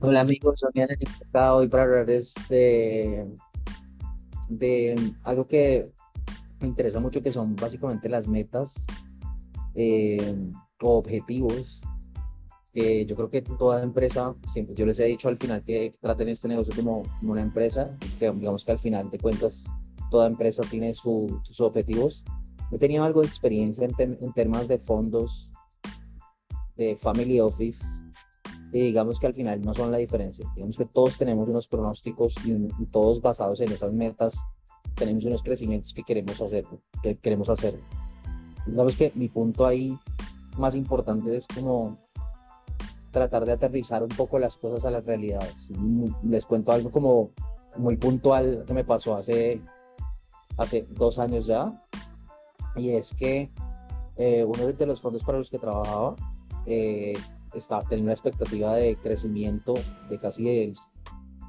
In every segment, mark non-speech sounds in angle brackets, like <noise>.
Hola amigos, soy Ana acá hoy para hablarles de, de algo que me interesa mucho, que son básicamente las metas eh, o objetivos que yo creo que toda empresa, siempre yo les he dicho al final que traten este negocio como una empresa, que digamos que al final de cuentas toda empresa tiene sus objetivos. He tenido algo de experiencia en, en temas de fondos, de family office, y digamos que al final no son la diferencia. Digamos que todos tenemos unos pronósticos y, todos basados en esas metas tenemos unos crecimientos que queremos hacer, que queremos hacer. Digamos que mi punto ahí más importante es como tratar de aterrizar un poco las cosas a las realidades. Les cuento algo como muy puntual que me pasó hace, hace dos años ya, y es que eh, uno de los fondos para los que trabajaba eh, está, tenía una expectativa de crecimiento de casi el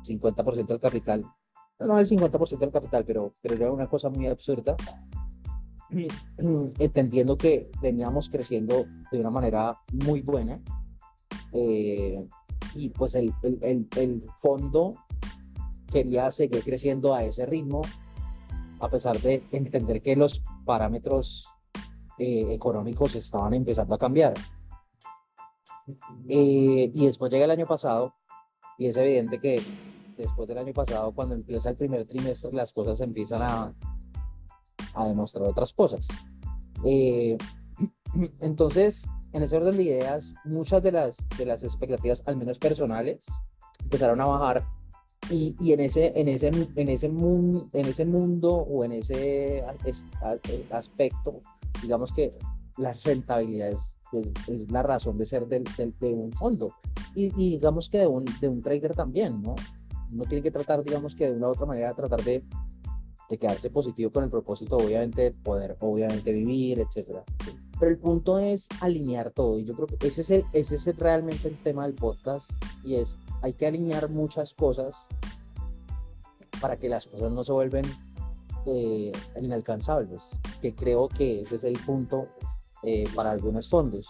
50% del capital. No el 50% del capital, pero, pero era una cosa muy absurda. <clears throat> Entendiendo que veníamos creciendo de una manera muy buena. Eh, y pues el, el, el, fondo quería seguir creciendo a ese ritmo, a pesar de entender que los parámetros eh, económicos estaban empezando a cambiar. Eh, y después llega el año pasado y es evidente que después del año pasado, cuando empieza el primer trimestre, las cosas empiezan a, a demostrar otras cosas. Eh, <clears throat> entonces, en ese orden de ideas, muchas de las, de las expectativas, al menos personales, empezaron a bajar y, y, en, ese, en, ese, en, ese mundo, en ese mundo o en ese aspecto, digamos que las rentabilidades es, la razón de ser de, de, un fondo. Y, digamos que de un, de un trader también, ¿no? Uno tiene que tratar, digamos que de una u otra manera, tratar de, de quedarse positivo con el propósito, obviamente, de poder, obviamente, vivir, etcétera. Pero el punto es alinear todo. Y yo creo que ese es, el, ese es realmente el tema del podcast. Y es, hay que alinear muchas cosas para que las cosas no se vuelven eh, inalcanzables. Que creo que ese es el punto eh, para algunos fondos.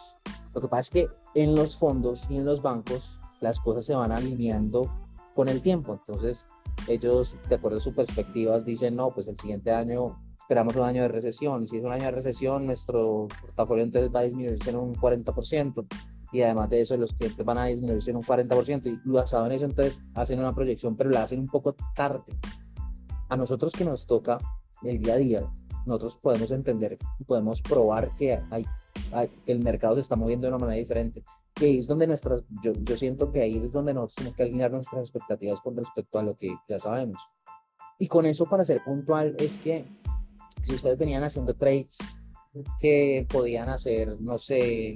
Lo que pasa es que en los fondos y en los bancos las cosas se van alineando con el tiempo. Entonces, ellos, de acuerdo a sus perspectivas, dicen, no, pues el siguiente año esperamos un año de recesión. Si es un año de recesión, nuestro portafolio entonces va a disminuirse en un 40%. Y además de eso, los clientes van a disminuirse en un 40%. Y basado en eso, entonces hacen una proyección, pero la hacen un poco tarde. A nosotros que nos toca el día a día, nosotros podemos entender y podemos probar que hay, el mercado se está moviendo de una manera diferente. Que es donde nuestras, yo, yo siento que ahí es donde nosotros tenemos que alinear nuestras expectativas con respecto a lo que ya sabemos. Y con eso, para ser puntual, es que si ustedes venían haciendo trades que podían hacer, no sé,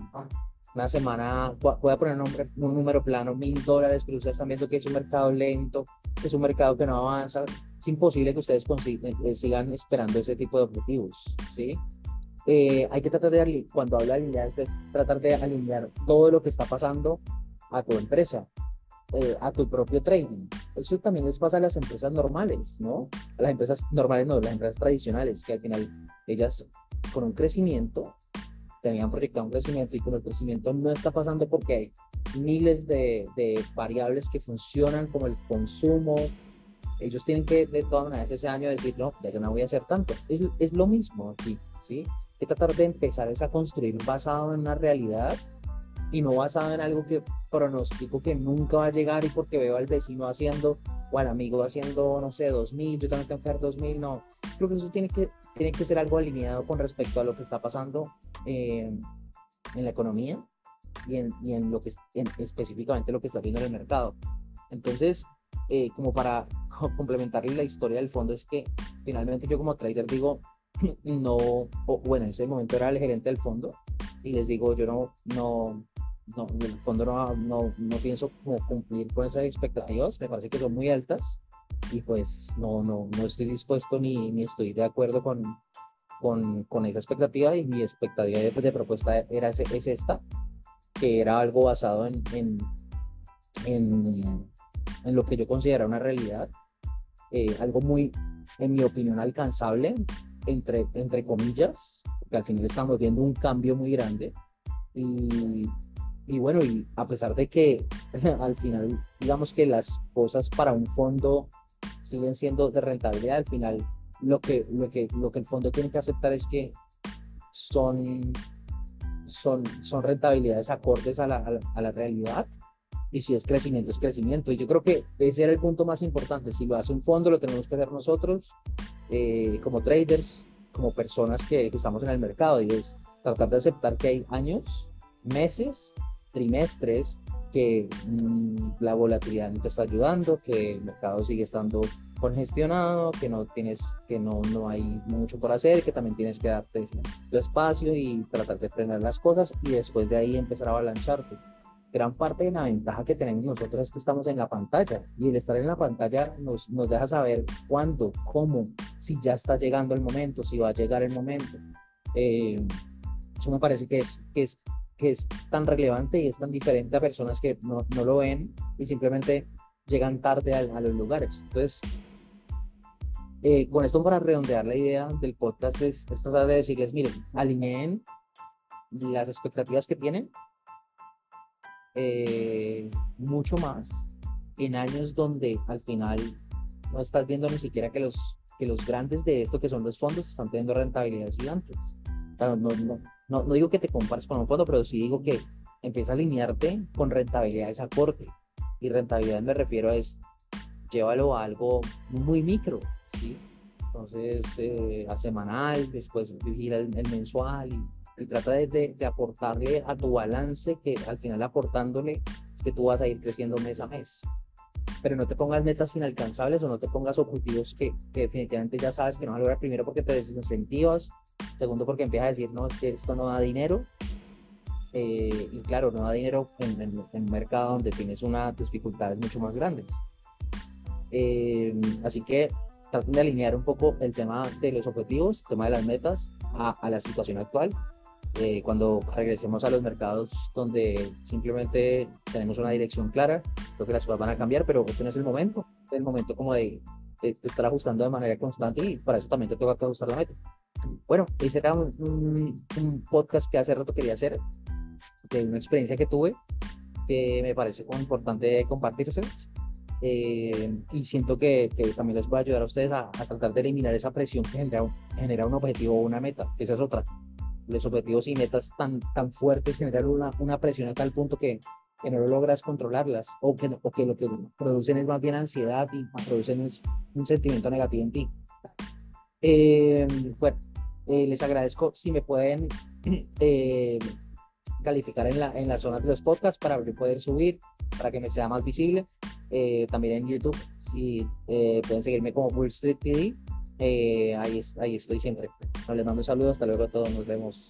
una semana, voy a poner un, un número plano, mil dólares, pero ustedes están viendo que es un mercado lento, que es un mercado que no avanza, es imposible que ustedes eh, sigan esperando ese tipo de objetivos, ¿sí? Eh, hay que tratar de, cuando habla de alinear, tratar de alinear todo lo que está pasando a tu empresa, eh, a tu propio trading. Eso también les pasa a las empresas normales, ¿no? A las empresas normales, no, las empresas tradicionales, que al final ellas con un crecimiento tenían proyectado un crecimiento y con el crecimiento no está pasando porque hay miles de, de variables que funcionan como el consumo. Ellos tienen que de todas maneras ese año decir, no, ya no voy a hacer tanto. Es, es lo mismo aquí, ¿sí? Que tratar de empezar a construir basado en una realidad y no basado en algo que pronostico que nunca va a llegar y porque veo al vecino haciendo o al amigo haciendo, no sé, 2000, yo también tengo que hacer 2000, no. Creo que eso tiene que, tiene que ser algo alineado con respecto a lo que está pasando eh, en la economía y en, y en lo que en específicamente lo que está viendo en el mercado. Entonces, eh, como para <laughs> complementarle la historia del fondo, es que finalmente yo como trader digo, <clears throat> no, bueno, en ese momento era el gerente del fondo y les digo, yo no, no, no, el fondo no, no, no pienso como cumplir con esas expectativas, me parece que son muy altas y pues no, no, no estoy dispuesto ni, ni estoy de acuerdo con, con, esa expectativa y mi expectativa de, propuesta era es, es, esta, que era algo basado en, en, lo que yo considero una realidad, eh, algo muy, en mi opinión, alcanzable, entre, entre comillas, porque al final estamos viendo un cambio muy grande. Y y bueno, y a pesar de que <laughs> al final, digamos que las cosas para un fondo siguen siendo de rentabilidad, al final lo que, lo que, lo que el fondo tiene que aceptar es que son, son, son rentabilidades acordes a la, a la, realidad y si es crecimiento, es crecimiento. Y yo creo que ese era el punto más importante. Si lo hace un fondo, lo tenemos que hacer nosotros eh, como traders, como personas que, que, estamos en el mercado y es tratar de aceptar que hay años, meses, trimestres que mm, la volatilidad no te está ayudando, que el mercado sigue estando congestionado, que no tienes, que no, no hay mucho por hacer, que también tienes que darte tu espacio y tratar de frenar las cosas y después de ahí empezar a balancharte. Gran parte de la ventaja que tenemos nosotros es que estamos en la pantalla y el estar en la pantalla nos, nos deja saber cuándo, cómo, si ya está llegando el momento, si va a llegar el momento. Eh, eso me parece que es, que es que es tan relevante y es tan diferente a personas que no, no lo ven y simplemente llegan tarde a, a los lugares. Entonces, eh, con esto para redondear la idea del podcast es, tratar de decirles, miren, alineen las expectativas que tienen eh, mucho más en años donde al final no estás viendo ni siquiera que los, que los grandes de esto, que son los fondos, están teniendo rentabilidades gigantes. no, no, no, no digo que te compares con un fondo, pero sí digo que empieza a alinearte con rentabilidades a corte. Y rentabilidad me refiero a es, llévalo a algo muy micro, Entonces, eh, a semanal, después vigila el, mensual y, trata de, de, aportarle a tu balance que al final aportándole es que tú vas a ir creciendo mes a mes. Pero no te pongas metas inalcanzables o no te pongas objetivos que, que definitivamente ya sabes que no vas a lograr primero porque te desincentivas Segundo, porque empieza a decir, no, es que esto no da dinero. Eh, y claro, no da dinero en, un mercado donde tienes unas dificultades mucho más grandes. Eh, así que traten de alinear un poco el tema de los objetivos, el tema de las metas a, la situación actual. Eh, cuando regresemos a los mercados donde simplemente tenemos una dirección clara, creo que las cosas van a cambiar, pero este no es el momento. es el momento como de, de, estar ajustando de manera constante y para eso también te toca ajustar la meta. Bueno, ese era un, podcast que hace rato quería hacer, de una experiencia que tuve, que me parece como importante compartirse. Eh, y siento que, también les va a ayudar a ustedes a, tratar de eliminar esa presión que genera, genera un objetivo o una meta, esa es otra. Los objetivos y metas tan, tan fuertes generan una, una presión a tal punto que, que no logras controlarlas o que, o que lo que producen es más bien ansiedad y producen un sentimiento negativo en ti. Eh, bueno, eh, les agradezco si me pueden <clears throat> eh, calificar en la, en la zona de los podcasts para poder subir, para que me sea más visible. También en YouTube, si pueden seguirme como Bull Street TV, ahí, ahí estoy siempre. les mando un saludo, hasta luego a todos, nos vemos.